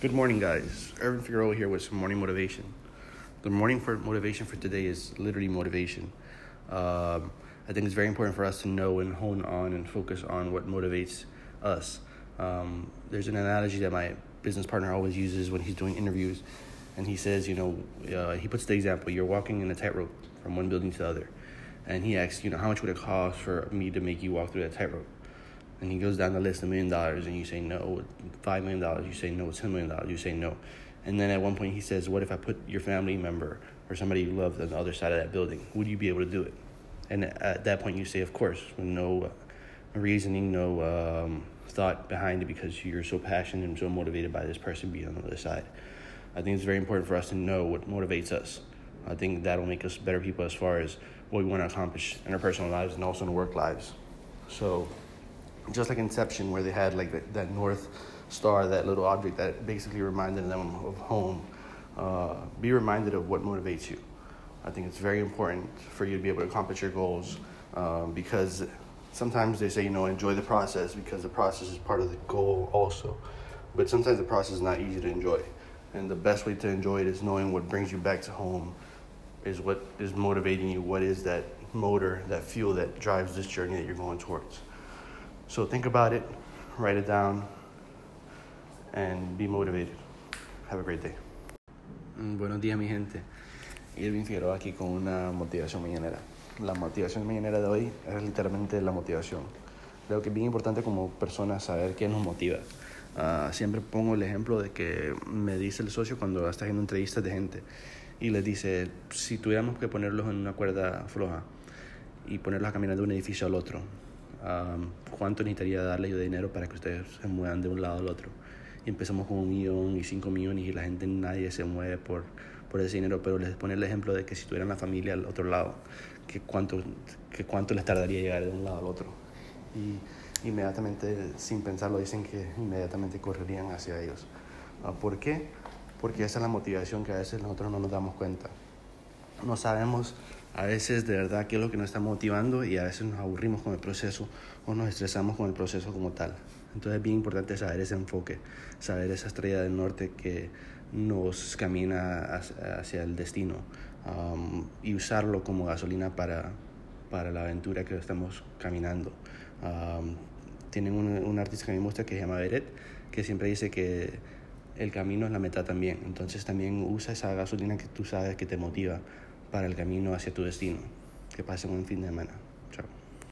Good morning, guys. Irvin Figueroa here with some morning motivation. The morning for motivation for today is literally motivation. Um, I think it's very important for us to know and hone on and focus on what motivates us. Um, there's an analogy that my business partner always uses when he's doing interviews, and he says, you know, uh, he puts the example: you're walking in a tightrope from one building to the other, and he asks, you know, how much would it cost for me to make you walk through that tightrope? And he goes down the list a million dollars and you say no five million dollars you say no ten million dollars you say no. And then at one point he says what if i put your family member or somebody you love on the other side of that building? Would you be able to do it? And at that point you say of course with no reasoning no um, thought behind it because you're so passionate and so motivated by this person being on the other side. I think it's very important for us to know what motivates us. I think that'll make us better people as far as what we want to accomplish in our personal lives and also in our work lives. So just like Inception, where they had like that, that North Star, that little object that basically reminded them of home. Uh, be reminded of what motivates you. I think it's very important for you to be able to accomplish your goals um, because sometimes they say, you know, enjoy the process because the process is part of the goal also. But sometimes the process is not easy to enjoy. And the best way to enjoy it is knowing what brings you back to home, is what is motivating you, what is that motor, that fuel that drives this journey that you're going towards. So think about it, write it down, and be motivated. Have a great day. Mm, buenos días, mi gente. Irving Figueroa aquí con una motivación mañanera. La motivación mañanera de hoy es literalmente la motivación. Creo que es bien importante como persona saber qué nos motiva. Uh, siempre pongo el ejemplo de que me dice el socio cuando está haciendo entrevistas de gente y les dice, si tuviéramos que ponerlos en una cuerda floja y ponerlos a caminar de un edificio al otro, cuánto necesitaría darle yo de dinero para que ustedes se muevan de un lado al otro. Y empezamos con un millón y cinco millones y la gente, nadie se mueve por, por ese dinero, pero les pone el ejemplo de que si tuvieran la familia al otro lado, que cuánto, que cuánto les tardaría llegar de un lado al otro. Y inmediatamente, sin pensarlo, dicen que inmediatamente correrían hacia ellos. Ah, ¿Por qué? Porque esa es la motivación que a veces nosotros no nos damos cuenta. No sabemos a veces de verdad qué es lo que nos está motivando y a veces nos aburrimos con el proceso o nos estresamos con el proceso como tal. Entonces es bien importante saber ese enfoque, saber esa estrella del norte que nos camina hacia el destino um, y usarlo como gasolina para, para la aventura que estamos caminando. Um, tienen un, un, artista que me gusta que se llama Beret, que siempre dice que el camino es la meta también. Entonces también usa esa gasolina que tú sabes que te motiva para el camino hacia tu destino. Que pasen un fin de semana.